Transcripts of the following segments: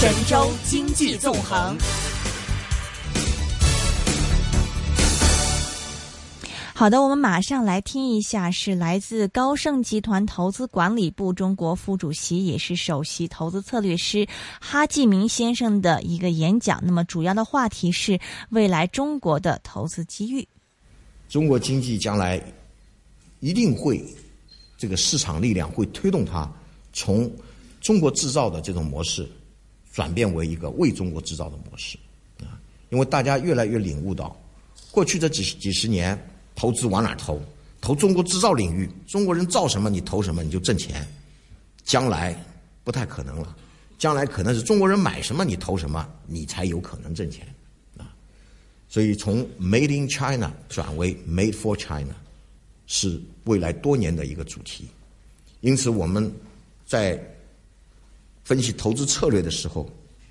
神州经济纵横。好的，我们马上来听一下，是来自高盛集团投资管理部中国副主席，也是首席投资策略师哈继明先生的一个演讲。那么，主要的话题是未来中国的投资机遇。中国经济将来一定会，这个市场力量会推动它从中国制造的这种模式转变为一个为中国制造的模式啊！因为大家越来越领悟到，过去这几几十年。投资往哪投？投中国制造领域，中国人造什么你投什么你就挣钱。将来不太可能了，将来可能是中国人买什么你投什么，你才有可能挣钱啊。所以从 Made in China 转为 Made for China 是未来多年的一个主题。因此我们在分析投资策略的时候，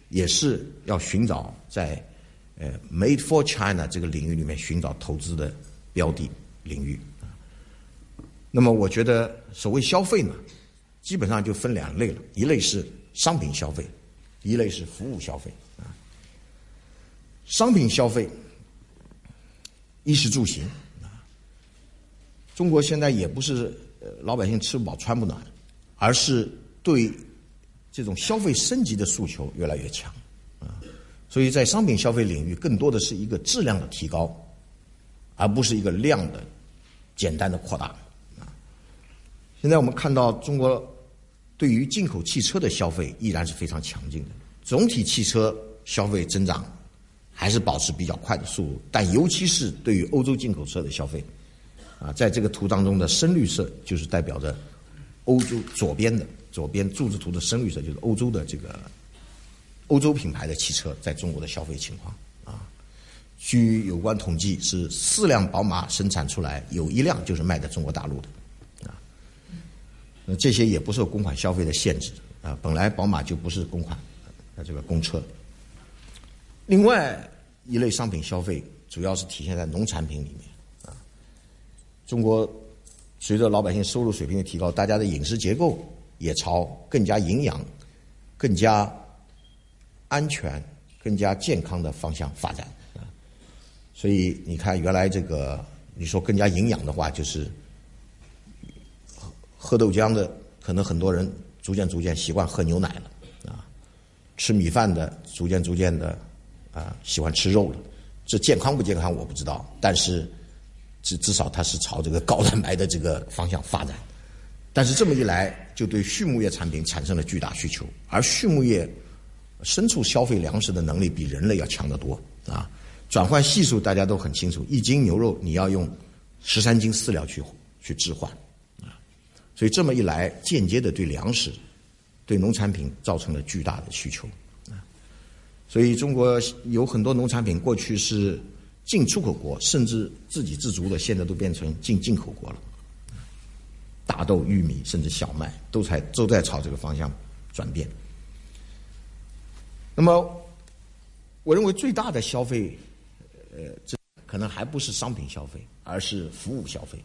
也是要寻找在呃 Made for China 这个领域里面寻找投资的。标的领域，那么我觉得所谓消费呢，基本上就分两类了，一类是商品消费，一类是服务消费啊。商品消费，衣食住行啊，中国现在也不是老百姓吃不饱穿不暖，而是对这种消费升级的诉求越来越强啊，所以在商品消费领域，更多的是一个质量的提高。而不是一个量的简单的扩大啊！现在我们看到中国对于进口汽车的消费依然是非常强劲的，总体汽车消费增长还是保持比较快的速度，但尤其是对于欧洲进口车的消费啊，在这个图当中的深绿色就是代表着欧洲左边的左边柱子图的深绿色就是欧洲的这个欧洲品牌的汽车在中国的消费情况啊。据有关统计，是四辆宝马生产出来，有一辆就是卖在中国大陆的，啊，那这些也不受公款消费的限制啊。本来宝马就不是公款，那，这个公车。另外一类商品消费，主要是体现在农产品里面啊。中国随着老百姓收入水平的提高，大家的饮食结构也朝更加营养、更加安全、更加健康的方向发展啊。所以你看，原来这个你说更加营养的话，就是喝豆浆的，可能很多人逐渐逐渐习惯喝牛奶了啊；吃米饭的，逐渐逐渐的啊喜欢吃肉了。这健康不健康我不知道，但是至至少它是朝这个高蛋白的这个方向发展。但是这么一来，就对畜牧业产品产生了巨大需求，而畜牧业牲畜消费粮食的能力比人类要强得多啊。转换系数大家都很清楚，一斤牛肉你要用十三斤饲料去去置换，啊，所以这么一来，间接的对粮食、对农产品造成了巨大的需求，啊，所以中国有很多农产品过去是进出口国，甚至自给自足的，现在都变成进进口国了，大豆、玉米甚至小麦都在都在朝这个方向转变。那么，我认为最大的消费。呃，这可能还不是商品消费，而是服务消费。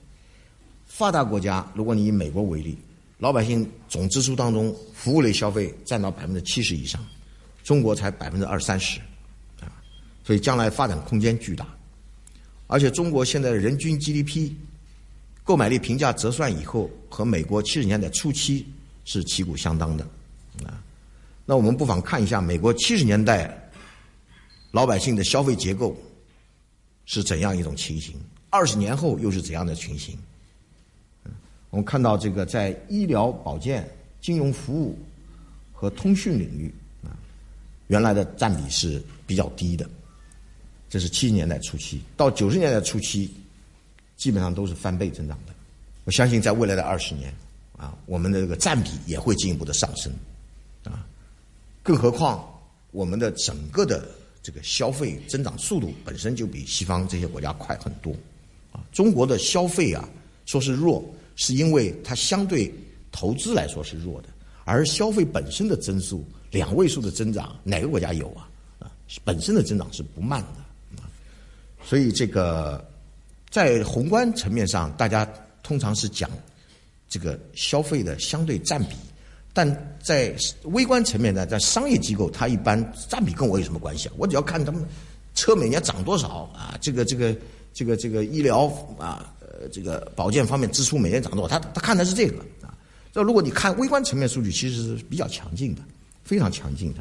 发达国家，如果你以美国为例，老百姓总支出当中，服务类消费占到百分之七十以上，中国才百分之二三十，啊，所以将来发展空间巨大。而且中国现在的人均 GDP 购买力评价折算以后，和美国七十年代初期是旗鼓相当的，啊，那我们不妨看一下美国七十年代老百姓的消费结构。是怎样一种情形？二十年后又是怎样的情形？我们看到这个在医疗保健、金融服务和通讯领域啊，原来的占比是比较低的。这是七十年代初期，到九十年代初期，基本上都是翻倍增长的。我相信在未来的二十年啊，我们的这个占比也会进一步的上升啊。更何况我们的整个的。这个消费增长速度本身就比西方这些国家快很多，啊，中国的消费啊说是弱，是因为它相对投资来说是弱的，而消费本身的增速两位数的增长，哪个国家有啊？啊，本身的增长是不慢的，啊，所以这个在宏观层面上，大家通常是讲这个消费的相对占比但在微观层面呢，在商业机构，它一般占比跟我有什么关系啊？我只要看他们车每年涨多少啊，这个这个这个这个医疗啊，呃，这个保健方面支出每年涨多少，他他看的是这个啊。这如果你看微观层面数据，其实是比较强劲的，非常强劲的。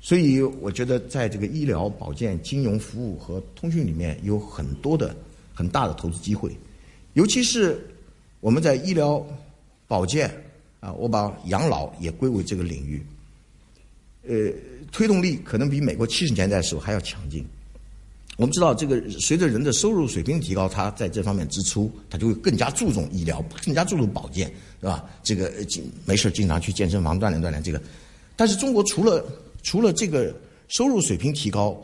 所以我觉得，在这个医疗保健、金融服务和通讯里面，有很多的很大的投资机会，尤其是我们在医疗保健。啊，我把养老也归为这个领域，呃，推动力可能比美国七十年代的时候还要强劲。我们知道，这个随着人的收入水平提高，他在这方面支出，他就会更加注重医疗，更加注重保健，是吧？这个没事经常去健身房锻炼锻炼这个。但是中国除了除了这个收入水平提高，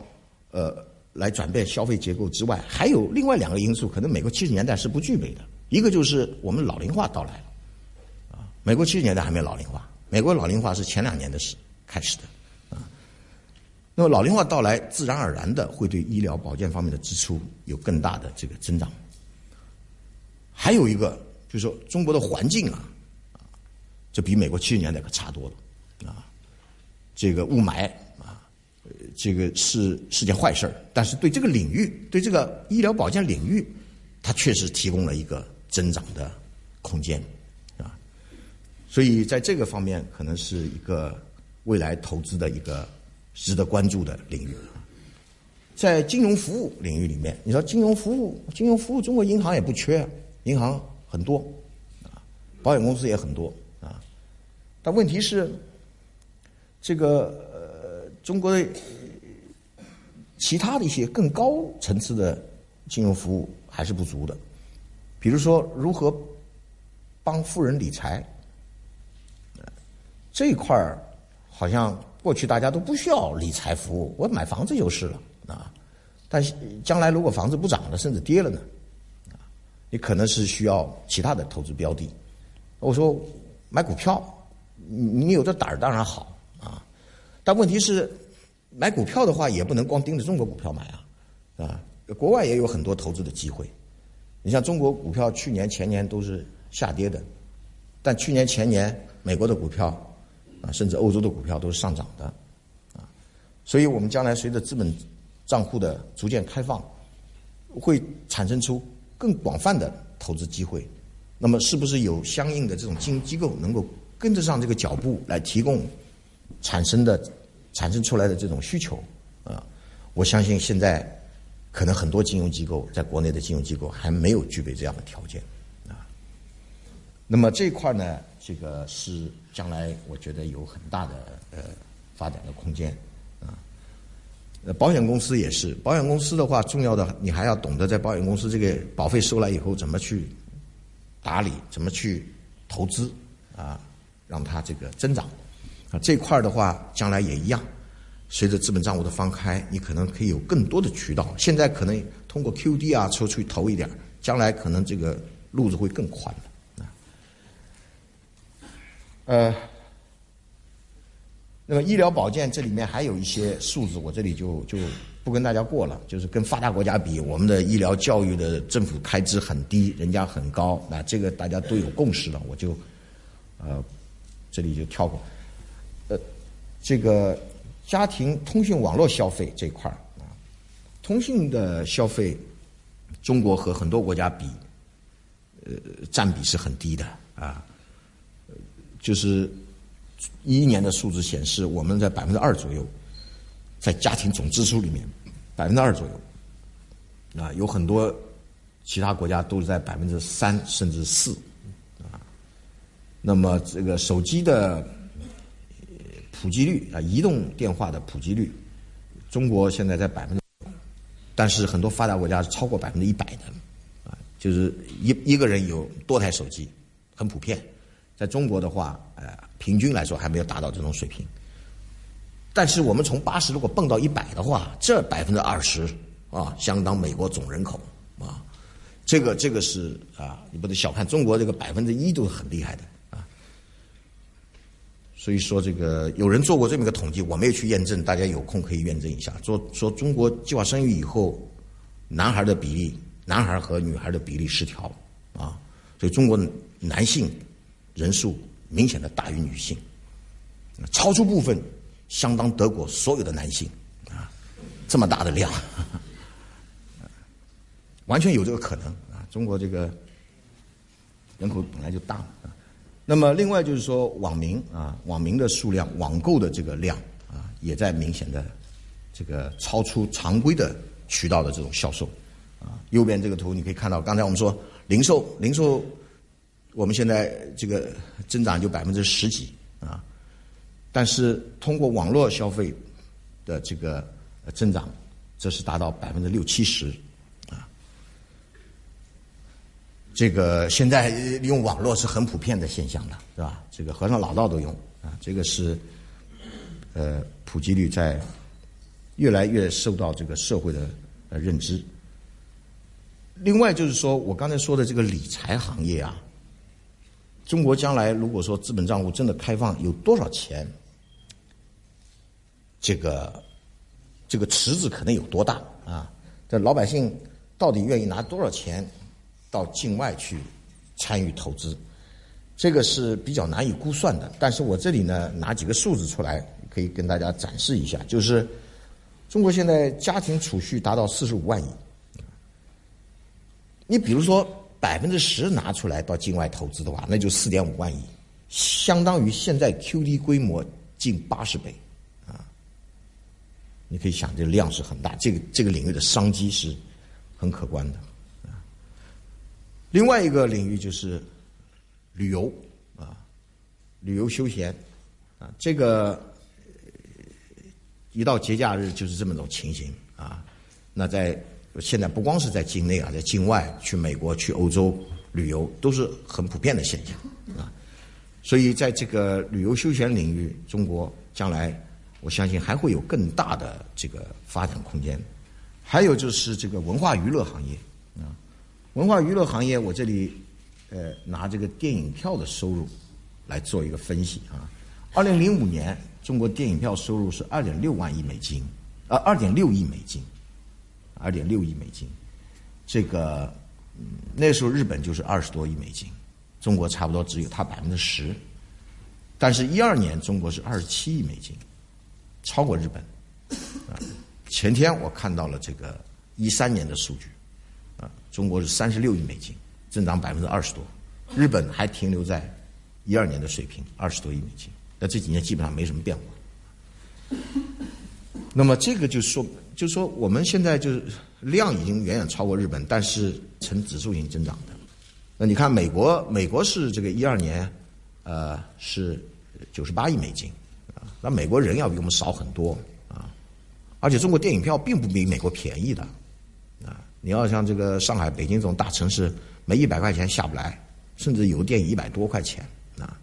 呃，来转变消费结构之外，还有另外两个因素，可能美国七十年代是不具备的。一个就是我们老龄化到来了。啊美国七十年代还没有老龄化，美国老龄化是前两年的事开始的，啊，那么老龄化到来，自然而然的会对医疗保健方面的支出有更大的这个增长。还有一个就是说，中国的环境啊，这比美国七十年代可差多了，啊，这个雾霾，这个是是件坏事儿，但是对这个领域，对这个医疗保健领域，它确实提供了一个增长的空间。啊所以，在这个方面，可能是一个未来投资的一个值得关注的领域。在金融服务领域里面，你说金融服务，金融服务，中国银行也不缺，银行很多，啊，保险公司也很多，啊，但问题是，这个，中国的其他的一些更高层次的金融服务还是不足的，比如说如何帮富人理财。这一块儿好像过去大家都不需要理财服务，我买房子就是了啊。但是将来如果房子不涨了，甚至跌了呢，你可能是需要其他的投资标的。我说买股票，你有这胆儿当然好，但问题是买股票的话也不能光盯着中国股票买啊，啊，国外也有很多投资的机会。你像中国股票去年前年都是下跌的，但去年前年美国的股票。啊，甚至欧洲的股票都是上涨的，啊，所以我们将来随着资本账户的逐渐开放，会产生出更广泛的投资机会。那么，是不是有相应的这种金融机构能够跟得上这个脚步，来提供产生的、产生出来的这种需求？啊，我相信现在可能很多金融机构在国内的金融机构还没有具备这样的条件，啊。那么这一块呢，这个是。将来我觉得有很大的呃发展的空间啊。呃，保险公司也是，保险公司的话，重要的你还要懂得在保险公司这个保费收来以后怎么去打理，怎么去投资啊，让它这个增长啊。这块的话，将来也一样，随着资本账户的放开，你可能可以有更多的渠道。现在可能通过 QD 啊，抽出去投一点，将来可能这个路子会更宽的。呃，那么医疗保健这里面还有一些数字，我这里就就不跟大家过了。就是跟发达国家比，我们的医疗教育的政府开支很低，人家很高，那这个大家都有共识了，我就呃这里就跳过。呃，这个家庭通讯网络消费这块儿啊，通讯的消费，中国和很多国家比，呃，占比是很低的啊。就是一一年的数字显示，我们在百分之二左右，在家庭总支出里面，百分之二左右，啊，有很多其他国家都是在百分之三甚至四，啊，那么这个手机的普及率啊，移动电话的普及率，中国现在在百分之，但是很多发达国家是超过百分之一百的，啊，就是一一个人有多台手机，很普遍。在中国的话，呃，平均来说还没有达到这种水平。但是我们从八十如果蹦到一百的话，这百分之二十啊，相当美国总人口啊，这个这个是啊，你不能小看中国这个百分之一都是很厉害的。所以说这个有人做过这么一个统计，我没有去验证，大家有空可以验证一下。说说中国计划生育以后，男孩的比例，男孩和女孩的比例失调啊，所以中国男性。人数明显的大于女性。超出部分相当德国所有的男性啊，这么大的量，完全有这个可能啊！中国这个人口本来就大啊。那么另外就是说，网民啊，网民的数量、网购的这个量啊，也在明显的这个超出常规的渠道的这种销售啊。右边这个图你可以看到，刚才我们说零售，零售我们现在这个增长就百分之十几啊。但是通过网络消费的这个增长，这是达到百分之六七十，啊，这个现在用网络是很普遍的现象了，是吧？这个和尚老道都用啊，这个是呃普及率在越来越受到这个社会的呃认知。另外就是说我刚才说的这个理财行业啊，中国将来如果说资本账户真的开放，有多少钱？这个这个池子可能有多大啊？这老百姓到底愿意拿多少钱到境外去参与投资？这个是比较难以估算的。但是我这里呢拿几个数字出来，可以跟大家展示一下。就是中国现在家庭储蓄达到四十五万亿，你比如说百分之十拿出来到境外投资的话，那就四点五万亿，相当于现在 QD 规模近八十倍。你可以想，这个量是很大，这个这个领域的商机是很可观的。另外一个领域就是旅游啊，旅游休闲啊，这个一到节假日就是这么种情形啊。那在现在不光是在境内啊，在境外去美国、去欧洲旅游都是很普遍的现象啊。所以在这个旅游休闲领域，中国将来。我相信还会有更大的这个发展空间，还有就是这个文化娱乐行业啊，文化娱乐行业，我这里呃拿这个电影票的收入来做一个分析啊。二零零五年，中国电影票收入是二点六万亿美金，呃，二点六亿美金，二点六亿美金。这个那时候日本就是二十多亿美金，中国差不多只有它百分之十，但是一二年中国是二十七亿美金。超过日本，前天我看到了这个一三年的数据，中国是三十六亿美金，增长百分之二十多，日本还停留在一二年的水平，二十多亿美金，那这几年基本上没什么变化。那么这个就说，就说我们现在就是量已经远远超过日本，但是呈指数型增长的。那你看美国，美国是这个一二年，呃，是九十八亿美金啊。那美国人要比我们少很多啊，而且中国电影票并不比美国便宜的。你要像这个上海、北京这种大城市，没一百块钱下不来，甚至有电影一百多块钱啊。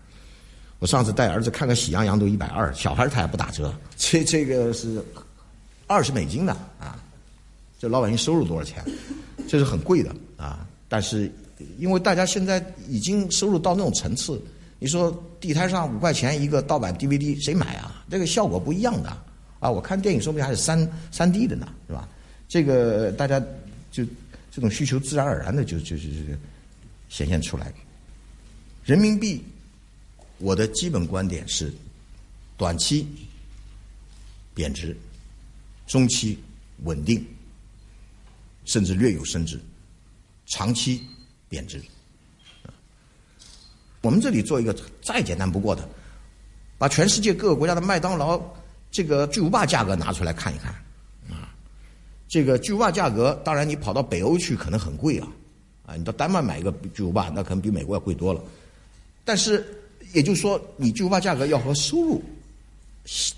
我上次带儿子看个《喜羊羊》都一百二，小孩他也不打折，这这个是二十美金的啊。这老百姓收入多少钱？这是很贵的啊。但是因为大家现在已经收入到那种层次。你说地摊上五块钱一个盗版 DVD，谁买啊？这个效果不一样的啊！我看电影说不定还是三三 D 的呢，是吧？这个大家就这种需求自然而然的就就就就显现出来。人民币，我的基本观点是，短期贬值，中期稳定，甚至略有升值，长期贬值。我们这里做一个再简单不过的，把全世界各个国家的麦当劳这个巨无霸价格拿出来看一看，这个巨无霸价格，当然你跑到北欧去可能很贵啊，啊，你到丹麦买一个巨无霸，那可能比美国要贵多了。但是也就是说，你巨无霸价格要和收入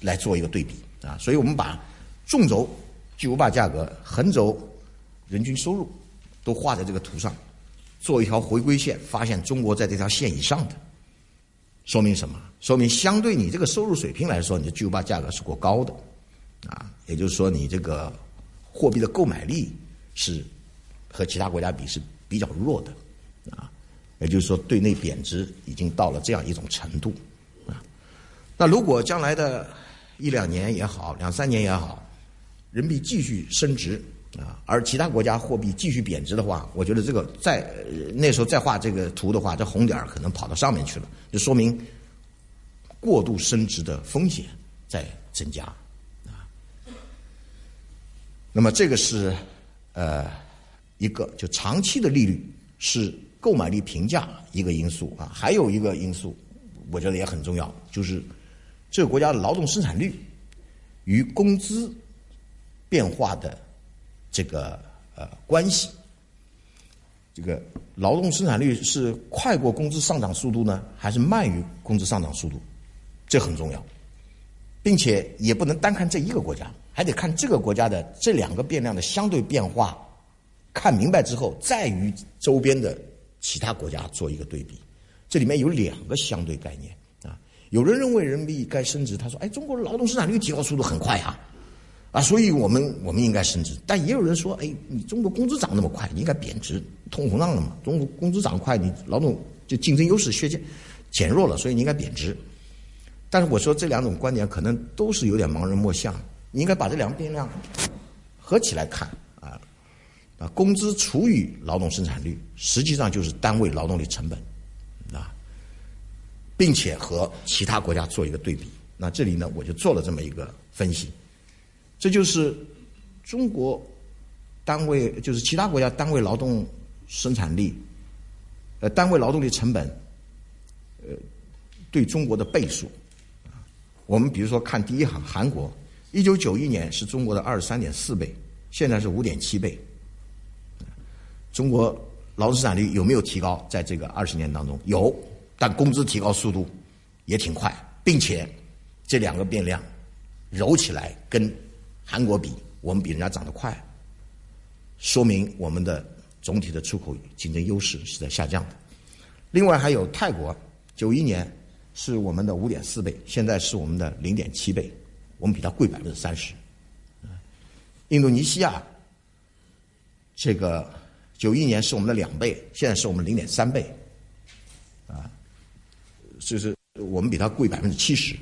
来做一个对比啊，所以我们把纵轴巨无霸价格、横轴人均收入都画在这个图上。做一条回归线，发现中国在这条线以上的，说明什么？说明相对你这个收入水平来说，你的巨无霸价格是过高的，啊，也就是说你这个货币的购买力是和其他国家比是比较弱的，啊，也就是说对内贬值已经到了这样一种程度，啊，那如果将来的一两年也好，两三年也好，人民币继续升值。啊，而其他国家货币继续贬值的话，我觉得这个再那时候再画这个图的话，这红点儿可能跑到上面去了，就说明过度升值的风险在增加。那么这个是呃一个就长期的利率是购买力评价一个因素啊，还有一个因素我觉得也很重要，就是这个国家的劳动生产率与工资变化的这个呃关系。这个劳动生产率是快过工资上涨速度呢，还是慢于工资上涨速度？这很重要，并且也不能单看这一个国家，还得看这个国家的这两个变量的相对变化。看明白之后，再与周边的其他国家做一个对比。这里面有两个相对概念啊。有人认为人民币该升值，他说：“哎，中国的劳动生产率提高速度很快啊。”啊，所以我们我们应该升值，但也有人说，哎，你中国工资涨那么快，你应该贬值，通膨胀了嘛？中国工资涨快，你劳动就竞争优势削减减弱了，所以你应该贬值。但是我说这两种观点可能都是有点盲人摸象，你应该把这两个变量合起来看啊啊，工资除以劳动生产率，实际上就是单位劳动力成本啊，并且和其他国家做一个对比。那这里呢，我就做了这么一个分析。这就是中国单位，就是其他国家单位劳动生产力，呃，单位劳动力成本，呃，对中国的倍数。我们比如说看第一行，韩国，一九九一年是中国的二十三点四倍，现在是五点七倍。中国劳动生产率有没有提高？在这个二十年当中有，但工资提高速度也挺快，并且这两个变量揉起来跟。韩国比我们比人家涨得快，说明我们的总体的出口竞争优势是在下降的。另外还有泰国，九一年是我们的五点四倍，现在是我们的零点七倍，我们比它贵百分之三十。印度尼西亚这个九一年是我们的两倍，现在是我们零点三倍，啊，就是我们比它贵百分之七十。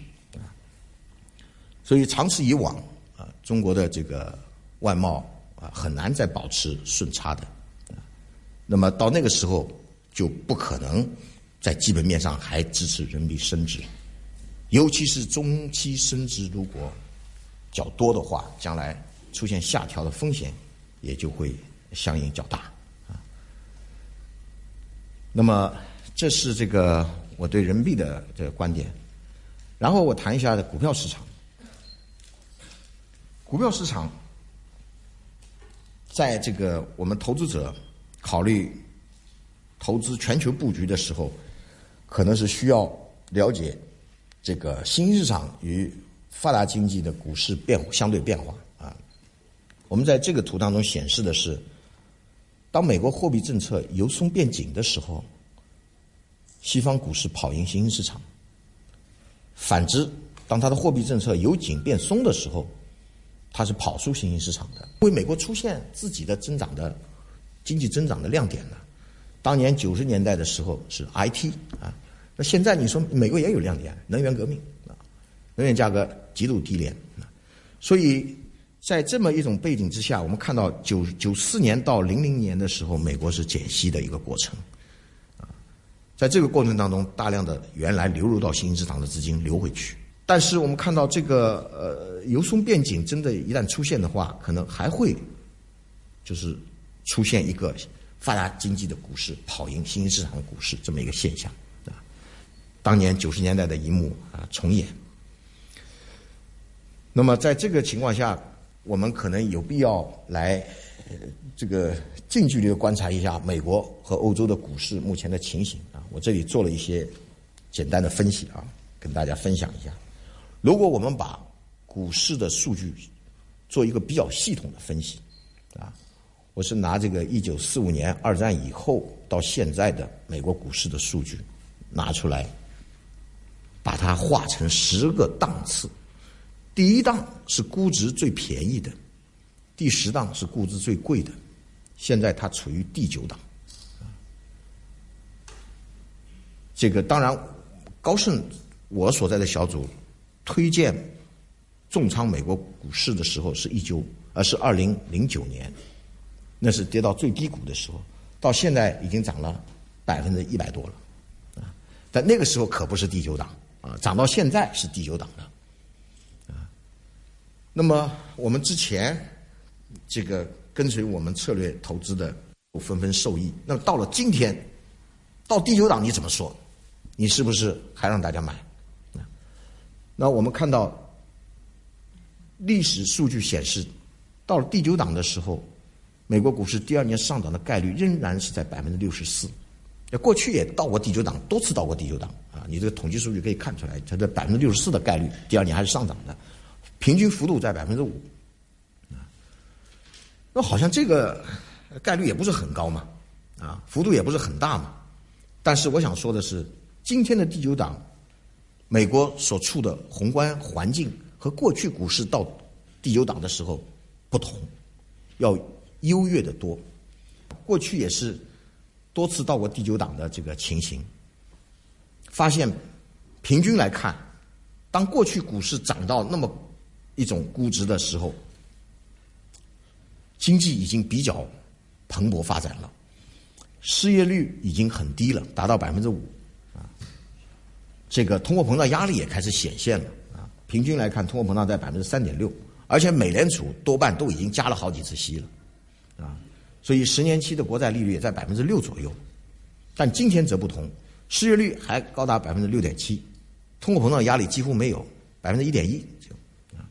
所以长此以往。啊中国的这个外贸啊，很难再保持顺差的，那么到那个时候就不可能在基本面上还支持人民币升值，尤其是中期升值如果较多的话，将来出现下调的风险也就会相应较大啊。那么这是这个我对人民币的这个观点，然后我谈一下股票市场。股票市场，在这个我们投资者考虑投资全球布局的时候，可能是需要了解这个新兴市场与发达经济的股市变相对变化啊。我们在这个图当中显示的是，当美国货币政策由松变紧的时候，西方股市跑赢新兴市场；反之，当它的货币政策由紧变松的时候，它是跑输新兴市场的，因为美国出现自己的增长的经济增长的亮点了。当年九十年代的时候是 IT 啊，那现在你说美国也有亮点，能源革命啊，能源价格极度低廉啊，所以在这么一种背景之下，我们看到九九四年到零零年的时候，美国是减息的一个过程啊，在这个过程当中，大量的原来流入到新兴市场的资金流回去。但是我们看到这个呃由松变紧，真的，一旦出现的话，可能还会就是出现一个发达经济的股市跑赢新兴市场的股市这么一个现象。当年九十年代的一幕啊重演。那么在这个情况下，我们可能有必要来这个近距离的观察一下美国和欧洲的股市目前的情形啊。我这里做了一些简单的分析啊，跟大家分享一下。如果我们把股市的数据做一个比较系统的分析，啊，我是拿这个一九四五年二战以后到现在的美国股市的数据拿出来，把它划成十个档次，第一档是估值最便宜的，第十档是估值最贵的，现在它处于第九档，这个当然高盛我所在的小组。推荐重仓美国股市的时候是一九，而是二零零九年，那是跌到最低谷的时候，到现在已经涨了百分之一百多了，啊，但那个时候可不是第九档，啊，涨到现在是第九档的，啊，那么我们之前这个跟随我们策略投资的都纷纷受益，那么到了今天，到第九档你怎么说？你是不是还让大家买？那我们看到历史数据显示，到了第九档的时候，美国股市第二年上涨的概率仍然是在百分之六十四。那过去也到过第九档，多次到过第九档啊！你这个统计数据可以看出来，它的百分之六十四的概率，第二年还是上涨的，平均幅度在百分之五。啊，那好像这个概率也不是很高嘛，啊，幅度也不是很大嘛。但是我想说的是，今天的第九档。美国所处的宏观环境和过去股市到第九档的时候不同，要优越的多。过去也是多次到过第九档的这个情形，发现平均来看，当过去股市涨到那么一种估值的时候，经济已经比较蓬勃发展了，失业率已经很低了，达到百分之五啊。这个通货膨胀压力也开始显现了啊！平均来看，通货膨胀在百分之三点六，而且美联储多半都已经加了好几次息了，所以十年期的国债利率也在百分之六左右。但今天则不同，失业率还高达百分之六点七，通货膨胀压力几乎没有，百分之一点一就啊，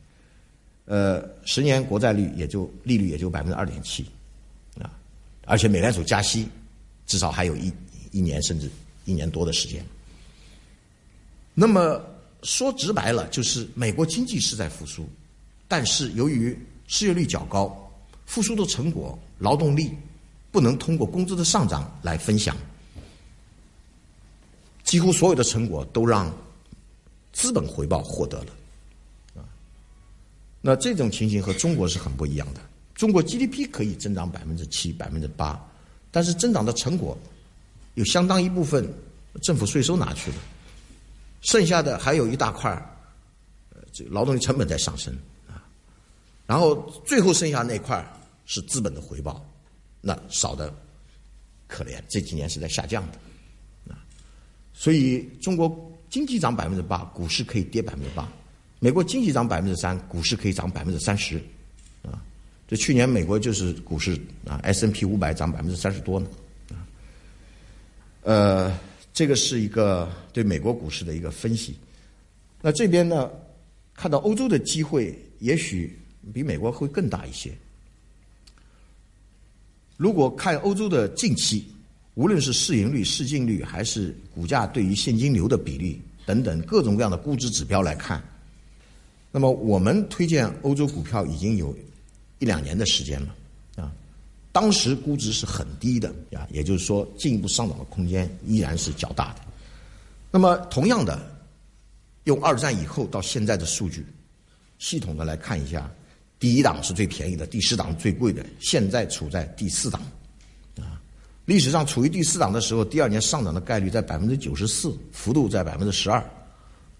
呃，十年国债率也就利率也就百分之二点七，啊，而且美联储加息至少还有一一年甚至一年多的时间。那么说直白了，就是美国经济是在复苏，但是由于失业率较高，复苏的成果劳动力不能通过工资的上涨来分享，几乎所有的成果都让资本回报获得了，啊，那这种情形和中国是很不一样的。中国 GDP 可以增长百分之七、百分之八，但是增长的成果有相当一部分政府税收拿去了。剩下的还有一大块呃，这劳动力成本在上升啊，然后最后剩下那块是资本的回报，那少的可怜，这几年是在下降的啊，所以中国经济涨百分之八，股市可以跌百分之八；美国经济涨百分之三，股市可以涨百分之三十啊。这去年美国就是股市啊，S N P 五百涨百分之三十多呢啊，呃。这个是一个对美国股市的一个分析。那这边呢，看到欧洲的机会也许比美国会更大一些。如果看欧洲的近期，无论是市盈率、市净率，还是股价对于现金流的比例等等各种各样的估值指标来看，那么我们推荐欧洲股票已经有一两年的时间了啊。当时估值是很低的啊，也就是说进一步上涨的空间依然是较大的。那么同样的，用二战以后到现在的数据，系统的来看一下，第一档是最便宜的，第十档最贵的，现在处在第四档，啊，历史上处于第四档的时候，第二年上涨的概率在百分之九十四，幅度在百分之十二，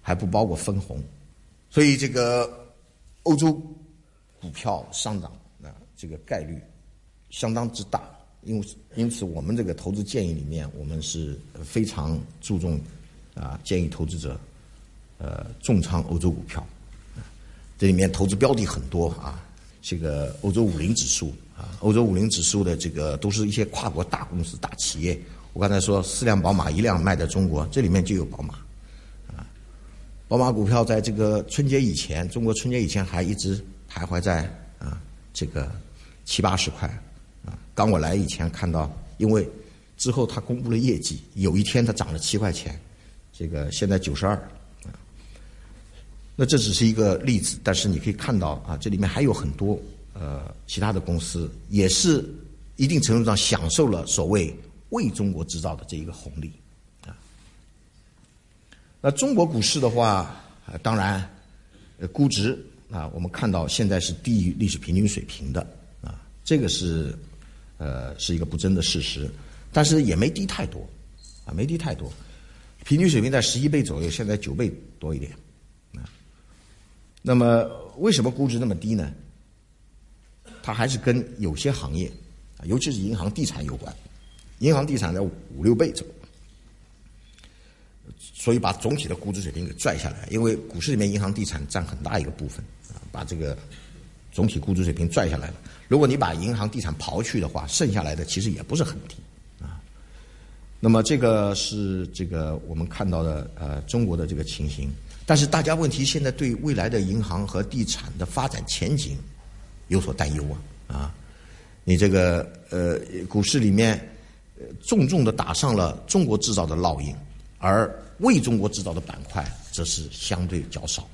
还不包括分红，所以这个欧洲股票上涨啊，这个概率。相当之大，因为因此我们这个投资建议里面，我们是非常注重啊，建议投资者呃重仓欧洲股票，这里面投资标的很多啊，这个欧洲五零指数啊，欧洲五零指数的这个都是一些跨国大公司、大企业。我刚才说四辆宝马一辆卖在中国，这里面就有宝马啊，宝马股票在这个春节以前，中国春节以前还一直徘徊在啊这个七八十块。当我来以前看到，因为之后他公布了业绩，有一天它涨了七块钱，这个现在九十二，那这只是一个例子，但是你可以看到啊，这里面还有很多呃其他的公司也是一定程度上享受了所谓为中国制造的这一个红利，啊，那中国股市的话，当然估值啊，我们看到现在是低于历史平均水平的啊，这个是。呃，是一个不争的事实，但是也没低太多，啊，没低太多，平均水平在十一倍左右，现在九倍多一点，那么为什么估值那么低呢？它还是跟有些行业，尤其是银行、地产有关，银行、地产在五六倍走，所以把总体的估值水平给拽下来。因为股市里面银行、地产占很大一个部分啊，把这个总体估值水平拽下来了。如果你把银行、地产刨去的话，剩下来的其实也不是很低啊。那么这个是这个我们看到的呃中国的这个情形。但是大家问题现在对未来的银行和地产的发展前景有所担忧啊啊！你这个呃股市里面重重的打上了中国制造的烙印，而为中国制造的板块则是相对较少